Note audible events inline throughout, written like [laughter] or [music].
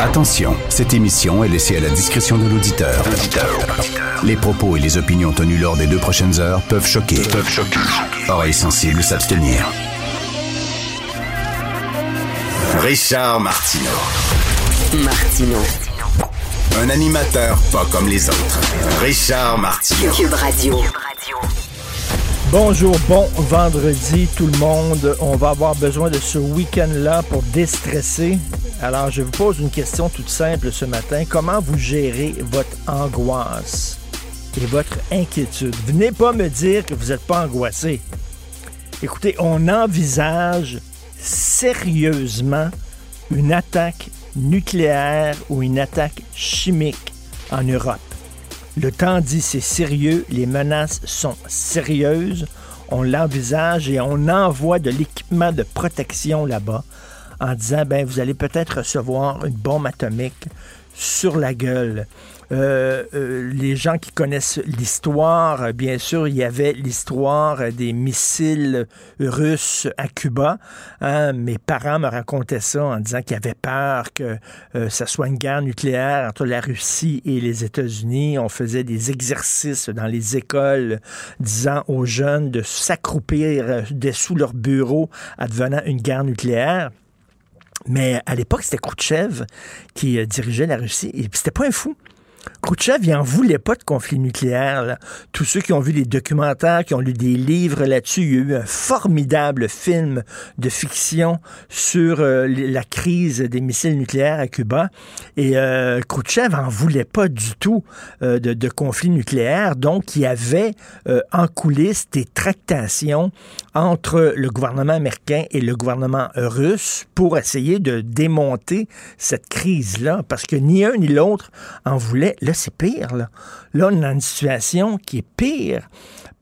Attention, cette émission est laissée à la discrétion de l'auditeur. Les propos et les opinions tenues lors des deux prochaines heures peuvent choquer. Peuvent choquer. Oreilles sensibles s'abstenir. Richard Martineau. Martino. Un animateur pas comme les autres. Richard Martineau. Cube Radio. Bonjour, bon vendredi tout le monde. On va avoir besoin de ce week-end-là pour déstresser. Alors, je vous pose une question toute simple ce matin. Comment vous gérez votre angoisse et votre inquiétude? Venez pas me dire que vous n'êtes pas angoissé. Écoutez, on envisage sérieusement une attaque nucléaire ou une attaque chimique en Europe. Le temps dit c'est sérieux, les menaces sont sérieuses, on l'envisage et on envoie de l'équipement de protection là-bas en disant ben vous allez peut-être recevoir une bombe atomique sur la gueule. Euh, euh, les gens qui connaissent l'histoire, euh, bien sûr, il y avait l'histoire des missiles russes à Cuba. Hein. mes parents me racontaient ça en disant qu'ils avaient peur que ça soit une guerre nucléaire entre la Russie et les États-Unis. On faisait des exercices dans les écoles disant aux jeunes de s'accroupir dessous leur bureau advenant une guerre nucléaire. Mais à l'époque, c'était Khrouchtchev qui dirigeait la Russie et c'était pas un fou. Khrouchtchev, il n'en voulait pas de conflit nucléaire. Tous ceux qui ont vu des documentaires, qui ont lu des livres là-dessus, il y a eu un formidable film de fiction sur euh, la crise des missiles nucléaires à Cuba. Et euh, Khrouchtchev n'en voulait pas du tout euh, de, de, conflit nucléaire. Donc, il y avait euh, en coulisses des tractations entre le gouvernement américain et le gouvernement russe pour essayer de démonter cette crise-là. Parce que ni un ni l'autre en voulait là, c'est pire. Là. on a une situation qui est pire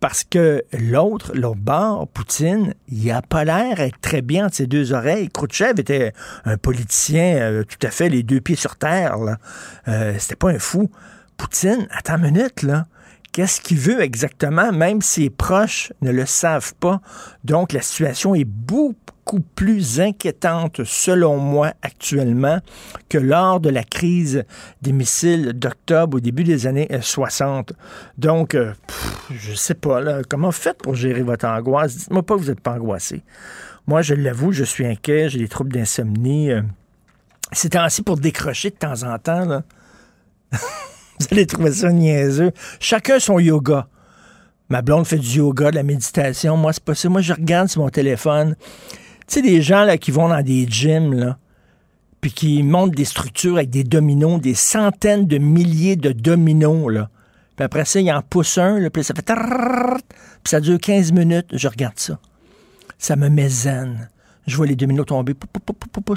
parce que l'autre, l'autre bord, Poutine, il a pas l'air d'être très bien de ses deux oreilles. Khrouchtchev était un politicien euh, tout à fait les deux pieds sur terre. Euh, C'était pas un fou. Poutine, attends une minute, là. Qu'est-ce qu'il veut exactement? Même ses proches ne le savent pas. Donc, la situation est beaucoup plus inquiétante, selon moi, actuellement, que lors de la crise des missiles d'octobre au début des années 60. Euh, Donc, euh, je sais pas, là, comment faites pour gérer votre angoisse? Dites-moi pas que vous n'êtes pas angoissé. Moi, je l'avoue, je suis inquiet, j'ai des troubles d'insomnie. Euh, c'est ainsi pour décrocher de temps en temps, là. [laughs] Vous allez trouver ça niaiseux. Chacun son yoga. Ma blonde fait du yoga, de la méditation. Moi, c'est pas ça. Moi, je regarde sur mon téléphone. Tu sais, des gens là, qui vont dans des gyms, là, puis qui montent des structures avec des dominos, des centaines de milliers de dominos, là. Puis après ça, il en pousse un, puis ça fait... Puis ça dure 15 minutes. Je regarde ça. Ça me met zen. Je vois les dominos tomber.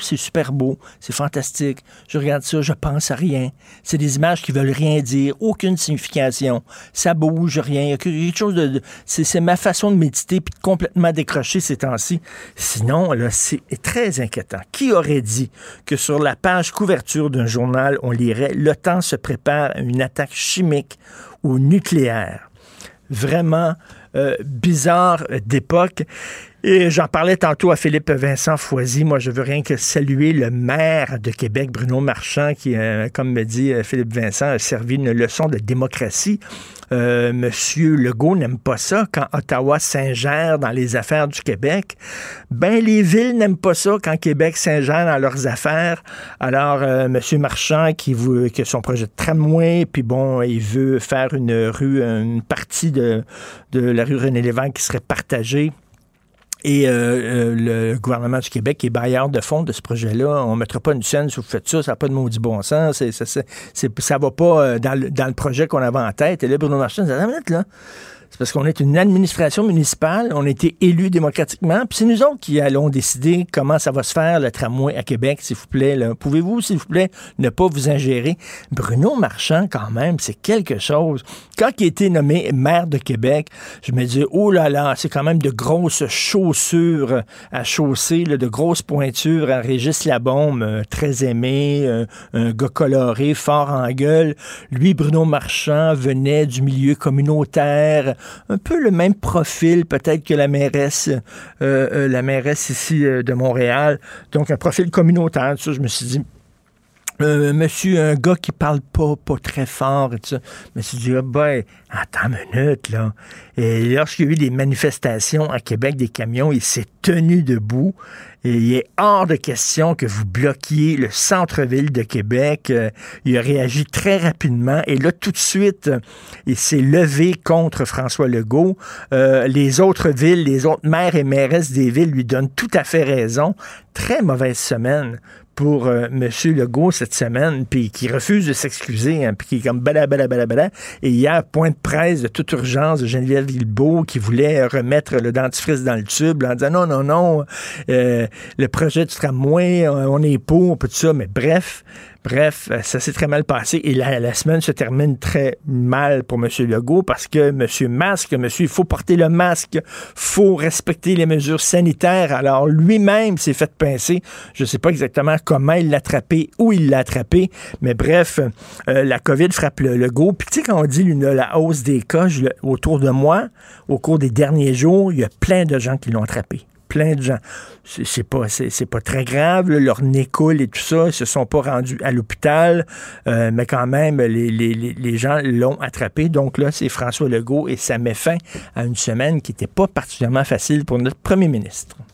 C'est super beau. C'est fantastique. Je regarde ça, je pense à rien. C'est des images qui veulent rien dire, aucune signification. Ça bouge, rien. Il y a quelque chose de. c'est ma façon de méditer puis de complètement décrocher ces temps-ci. Sinon, là, c'est très inquiétant. Qui aurait dit que sur la page couverture d'un journal, on lirait Le temps se prépare à une attaque chimique ou nucléaire? Vraiment euh, bizarre d'époque. Et j'en parlais tantôt à Philippe Vincent Foisy. Moi, je veux rien que saluer le maire de Québec, Bruno Marchand, qui, euh, comme me dit euh, Philippe Vincent, a servi une leçon de démocratie. Euh, Monsieur Legault n'aime pas ça quand Ottawa s'ingère dans les affaires du Québec. Ben, les villes n'aiment pas ça quand Québec s'ingère dans leurs affaires. Alors, euh, Monsieur Marchand qui veut que son projet de tramway, puis bon, il veut faire une rue, une partie de, de la rue René Lévesque qui serait partagée et euh, euh, le gouvernement du Québec est bailleur de fonds de ce projet-là. On ne mettra pas une scène si vous faites ça, ça n'a pas de maudit bon sens. Ça, va pas euh, dans le, projet qu'on avait en tête. Et là, Bruno Marchand dit, là. C'est parce qu'on est une administration municipale, on a été élus démocratiquement, puis c'est nous autres qui allons décider comment ça va se faire, le tramway à Québec, s'il vous plaît. Pouvez-vous, s'il vous plaît, ne pas vous ingérer? Bruno Marchand, quand même, c'est quelque chose. Quand il a été nommé maire de Québec, je me dis, oh là là, c'est quand même de grosses chaussures à chausser, de grosses pointures à Régis Labombe, euh, très aimé, euh, un gars coloré, fort en gueule. Lui, Bruno Marchand, venait du milieu communautaire, un peu le même profil peut-être que la mairesse, euh, euh, la mairesse ici euh, de Montréal. Donc un profil communautaire. Ça, je me suis dit, euh, monsieur, un gars qui parle pas, pas très fort et tout ça. Monsieur dit, ah ben, attends une minute, là. Et lorsqu'il y a eu des manifestations à Québec, des camions, il s'est tenu debout. Il est hors de question que vous bloquiez le centre-ville de Québec. Euh, il a réagi très rapidement. Et là, tout de suite, il s'est levé contre François Legault. Euh, les autres villes, les autres maires et mairesses des villes lui donnent tout à fait raison. Très mauvaise semaine pour euh, M. Legault cette semaine, puis qui refuse de s'excuser, hein, puis qui est comme bala. Et hier, point de presse de toute urgence de Geneviève Villebeau qui voulait remettre le dentifrice dans le tube en disant non, non, non, euh, le projet du tramway, on est pour, tout ça, mais bref, Bref, euh, ça s'est très mal passé et la, semaine se termine très mal pour M. Legault parce que M. Masque, monsieur, il faut porter le masque, faut respecter les mesures sanitaires. Alors lui-même s'est fait pincer. Je ne sais pas exactement comment il l'a attrapé, où il l'a attrapé, mais bref, euh, la COVID frappe le Legault. Puis tu sais, quand on dit la hausse des cas autour de moi, au cours des derniers jours, il y a plein de gens qui l'ont attrapé plein de gens. C'est pas, c'est pas très grave, leur nez coule et tout ça, ils se sont pas rendus à l'hôpital, euh, mais quand même, les, les, les gens l'ont attrapé. Donc là, c'est François Legault et ça met fin à une semaine qui n'était pas particulièrement facile pour notre premier ministre.